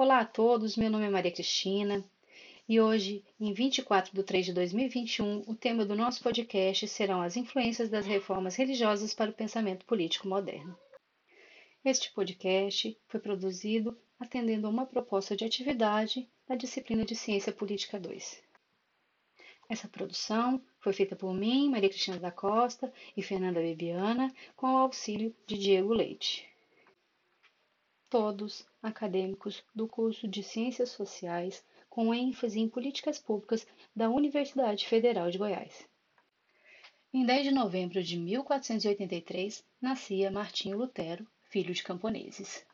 Olá a todos, meu nome é Maria Cristina e hoje, em 24 de 3 de 2021, o tema do nosso podcast serão as influências das reformas religiosas para o pensamento político moderno. Este podcast foi produzido atendendo a uma proposta de atividade da disciplina de Ciência Política 2. Essa produção foi feita por mim, Maria Cristina da Costa e Fernanda Bebiana, com o auxílio de Diego Leite todos acadêmicos do curso de Ciências Sociais, com ênfase em políticas públicas da Universidade Federal de Goiás. Em 10 de novembro de 1483, nascia Martinho Lutero, filho de camponeses.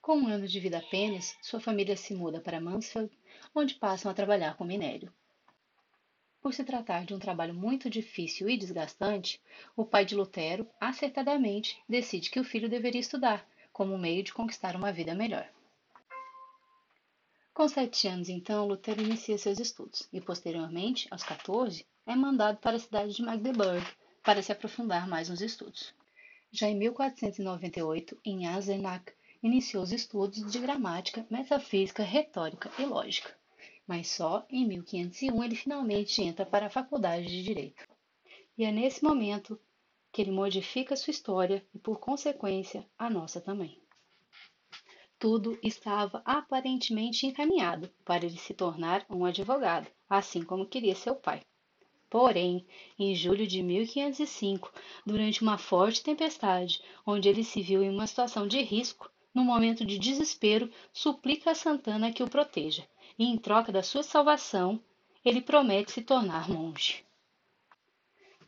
Com um ano de vida apenas, sua família se muda para Mansfeld, onde passam a trabalhar com minério. Por se tratar de um trabalho muito difícil e desgastante, o pai de Lutero, acertadamente, decide que o filho deveria estudar, como meio de conquistar uma vida melhor. Com sete anos, então, Lutero inicia seus estudos e, posteriormente, aos 14, é mandado para a cidade de Magdeburg para se aprofundar mais nos estudos. Já em 1498, em Eisenach, iniciou os estudos de gramática, metafísica, retórica e lógica. Mas só em 1501 ele finalmente entra para a faculdade de Direito. E é nesse momento que ele modifica sua história e, por consequência, a nossa também. Tudo estava aparentemente encaminhado para ele se tornar um advogado, assim como queria seu pai. Porém, em julho de 1505, durante uma forte tempestade, onde ele se viu em uma situação de risco, num momento de desespero, suplica a Santana que o proteja, e em troca da sua salvação, ele promete se tornar monge.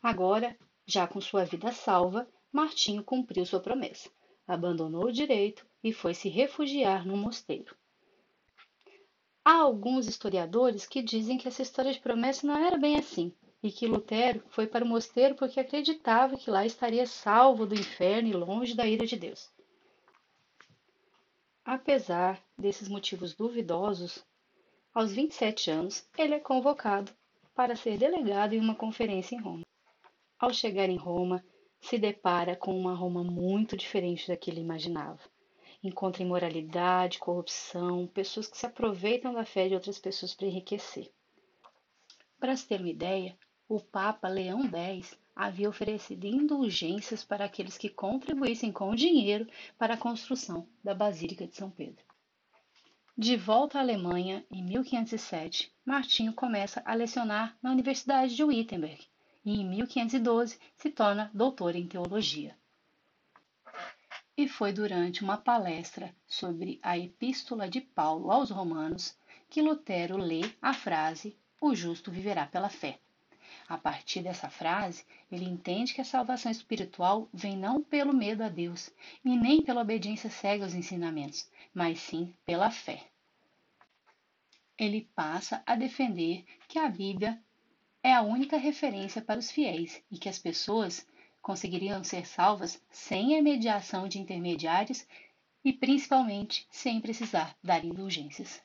Agora, já com sua vida salva, Martinho cumpriu sua promessa, abandonou o direito e foi se refugiar num mosteiro. Há alguns historiadores que dizem que essa história de promessa não era bem assim, e que Lutero foi para o mosteiro porque acreditava que lá estaria salvo do inferno e longe da ira de Deus. Apesar desses motivos duvidosos, aos 27 anos ele é convocado para ser delegado em uma conferência em Roma. Ao chegar em Roma, se depara com uma Roma muito diferente da que ele imaginava. Encontra imoralidade, corrupção, pessoas que se aproveitam da fé de outras pessoas para enriquecer. Para se ter uma ideia, o Papa Leão X havia oferecido indulgências para aqueles que contribuíssem com dinheiro para a construção da Basílica de São Pedro. De volta à Alemanha, em 1507, Martinho começa a lecionar na Universidade de Wittenberg e em 1512 se torna doutor em teologia. E foi durante uma palestra sobre a Epístola de Paulo aos Romanos que Lutero lê a frase: O justo viverá pela fé. A partir dessa frase, ele entende que a salvação espiritual vem não pelo medo a Deus e nem pela obediência cega aos ensinamentos, mas sim pela fé. Ele passa a defender que a Bíblia é a única referência para os fiéis e que as pessoas conseguiriam ser salvas sem a mediação de intermediários e principalmente sem precisar dar indulgências.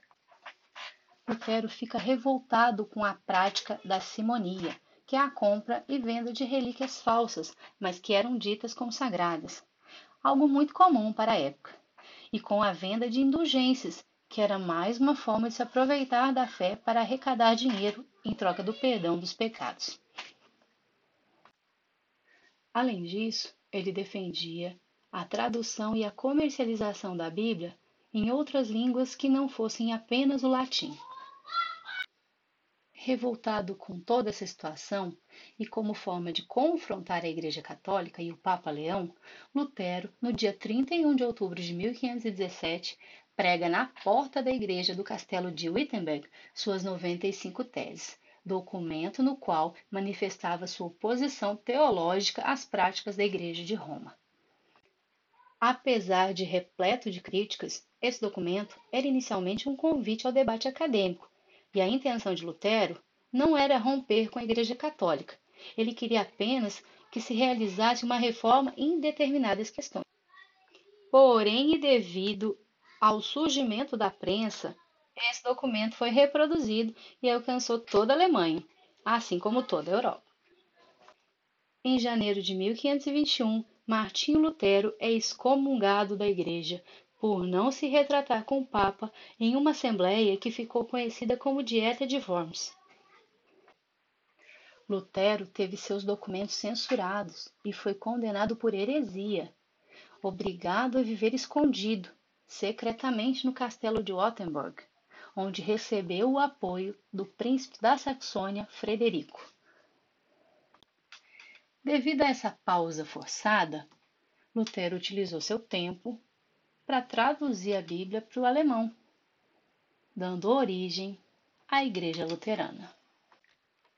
Lutero fica revoltado com a prática da simonia, que é a compra e venda de relíquias falsas, mas que eram ditas como sagradas, algo muito comum para a época, e com a venda de indulgências, que era mais uma forma de se aproveitar da fé para arrecadar dinheiro em troca do perdão dos pecados. Além disso, ele defendia a tradução e a comercialização da Bíblia em outras línguas que não fossem apenas o latim. Revoltado com toda essa situação e como forma de confrontar a Igreja Católica e o Papa Leão, Lutero, no dia 31 de outubro de 1517, prega na porta da igreja do castelo de Wittenberg suas 95 teses, documento no qual manifestava sua oposição teológica às práticas da Igreja de Roma. Apesar de repleto de críticas, esse documento era inicialmente um convite ao debate acadêmico, e a intenção de Lutero não era romper com a Igreja Católica. Ele queria apenas que se realizasse uma reforma em determinadas questões. Porém, e devido ao surgimento da prensa, esse documento foi reproduzido e alcançou toda a Alemanha, assim como toda a Europa. Em janeiro de 1521, Martinho Lutero é excomungado da igreja por não se retratar com o Papa em uma assembleia que ficou conhecida como Dieta de Worms. Lutero teve seus documentos censurados e foi condenado por heresia, obrigado a viver escondido, secretamente no castelo de Wittenberg, onde recebeu o apoio do príncipe da Saxônia, Frederico. Devido a essa pausa forçada, Lutero utilizou seu tempo para traduzir a Bíblia para o alemão, dando origem à Igreja Luterana.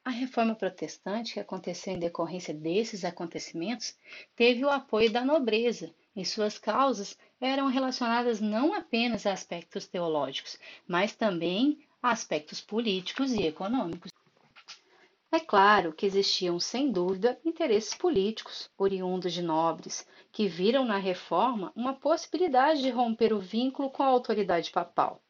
A reforma protestante, que aconteceu em decorrência desses acontecimentos, teve o apoio da nobreza, e suas causas eram relacionadas não apenas a aspectos teológicos, mas também a aspectos políticos e econômicos. É claro que existiam, sem dúvida, interesses políticos, oriundos de nobres, que viram na reforma uma possibilidade de romper o vínculo com a autoridade papal.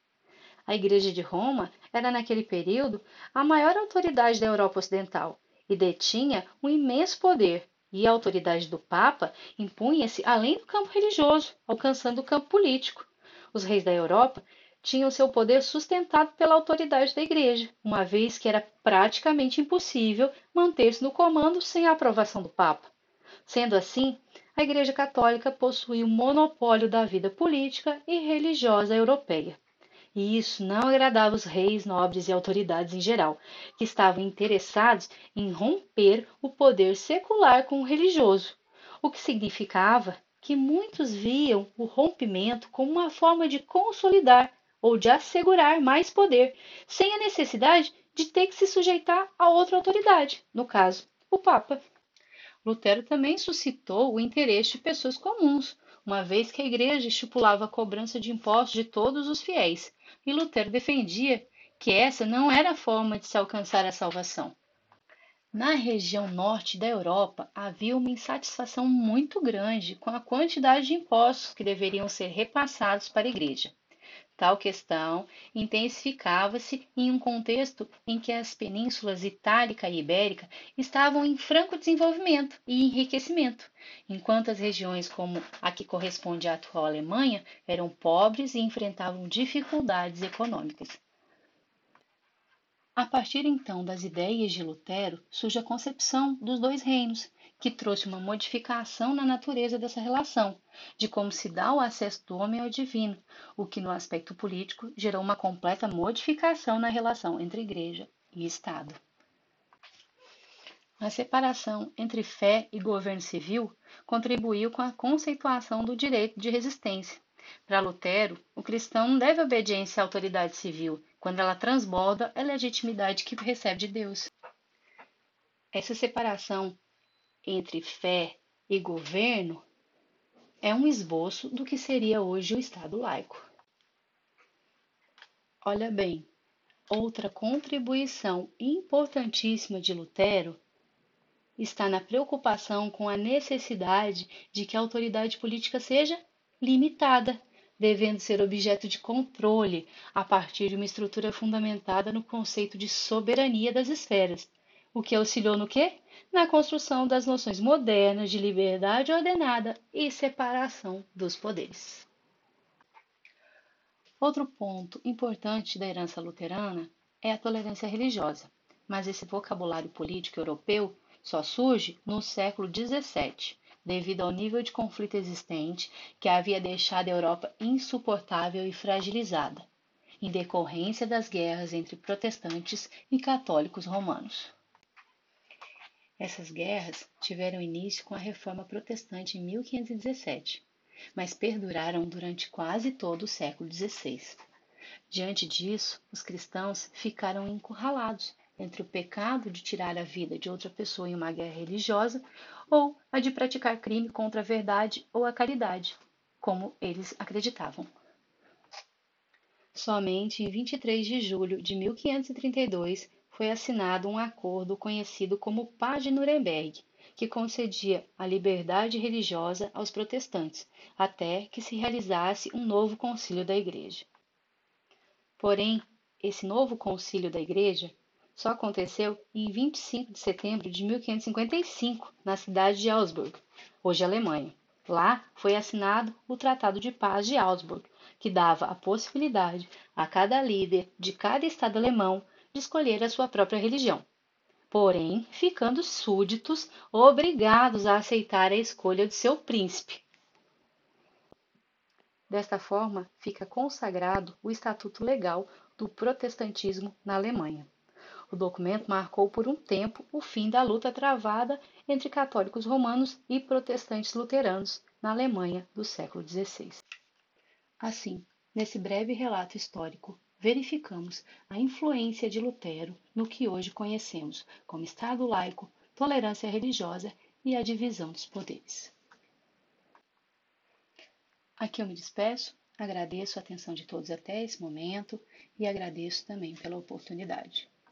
A Igreja de Roma era, naquele período, a maior autoridade da Europa Ocidental e detinha um imenso poder, e a autoridade do Papa impunha-se além do campo religioso, alcançando o campo político. Os reis da Europa tinham seu poder sustentado pela autoridade da Igreja, uma vez que era praticamente impossível manter-se no comando sem a aprovação do Papa. Sendo assim, a Igreja Católica possuía o monopólio da vida política e religiosa europeia e isso não agradava os reis, nobres e autoridades em geral, que estavam interessados em romper o poder secular com o religioso, o que significava que muitos viam o rompimento como uma forma de consolidar ou de assegurar mais poder, sem a necessidade de ter que se sujeitar a outra autoridade, no caso, o Papa. Lutero também suscitou o interesse de pessoas comuns, uma vez que a igreja estipulava a cobrança de impostos de todos os fiéis, e Lutero defendia que essa não era a forma de se alcançar a salvação. Na região norte da Europa havia uma insatisfação muito grande com a quantidade de impostos que deveriam ser repassados para a igreja. Tal questão intensificava-se em um contexto em que as penínsulas Itálica e Ibérica estavam em franco desenvolvimento e enriquecimento, enquanto as regiões como a que corresponde à atual Alemanha eram pobres e enfrentavam dificuldades econômicas. A partir então das ideias de Lutero surge a concepção dos dois reinos, que trouxe uma modificação na natureza dessa relação, de como se dá o acesso do homem ao divino, o que no aspecto político gerou uma completa modificação na relação entre igreja e Estado. A separação entre fé e governo civil contribuiu com a conceituação do direito de resistência. Para Lutero, o cristão deve obediência à autoridade civil quando ela transborda a legitimidade que recebe de Deus. Essa separação entre fé e governo é um esboço do que seria hoje o Estado laico. Olha bem, outra contribuição importantíssima de Lutero está na preocupação com a necessidade de que a autoridade política seja limitada, devendo ser objeto de controle a partir de uma estrutura fundamentada no conceito de soberania das esferas, o que auxiliou no quê? Na construção das noções modernas de liberdade ordenada e separação dos poderes. Outro ponto importante da herança luterana é a tolerância religiosa, mas esse vocabulário político europeu só surge no século XVII, devido ao nível de conflito existente que havia deixado a Europa insuportável e fragilizada, em decorrência das guerras entre protestantes e católicos romanos. Essas guerras tiveram início com a Reforma Protestante em 1517, mas perduraram durante quase todo o século XVI. Diante disso, os cristãos ficaram encurralados entre o pecado de tirar a vida de outra pessoa em uma guerra religiosa ou a de praticar crime contra a verdade ou a caridade, como eles acreditavam. Somente em 23 de julho de 1532 foi assinado um acordo conhecido como Paz de Nuremberg, que concedia a liberdade religiosa aos protestantes, até que se realizasse um novo concílio da Igreja. Porém, esse novo concílio da Igreja só aconteceu em 25 de setembro de 1555, na cidade de Augsburg, hoje Alemanha. Lá foi assinado o Tratado de Paz de Augsburg, que dava a possibilidade a cada líder de cada estado alemão de escolher a sua própria religião, porém ficando súditos obrigados a aceitar a escolha de seu príncipe. Desta forma, fica consagrado o estatuto legal do protestantismo na Alemanha. O documento marcou por um tempo o fim da luta travada entre católicos romanos e protestantes luteranos na Alemanha do século XVI. Assim, nesse breve relato histórico, verificamos a influência de Lutero no que hoje conhecemos como Estado laico, tolerância religiosa e a divisão dos poderes. Aqui eu me despeço, agradeço a atenção de todos até esse momento e agradeço também pela oportunidade.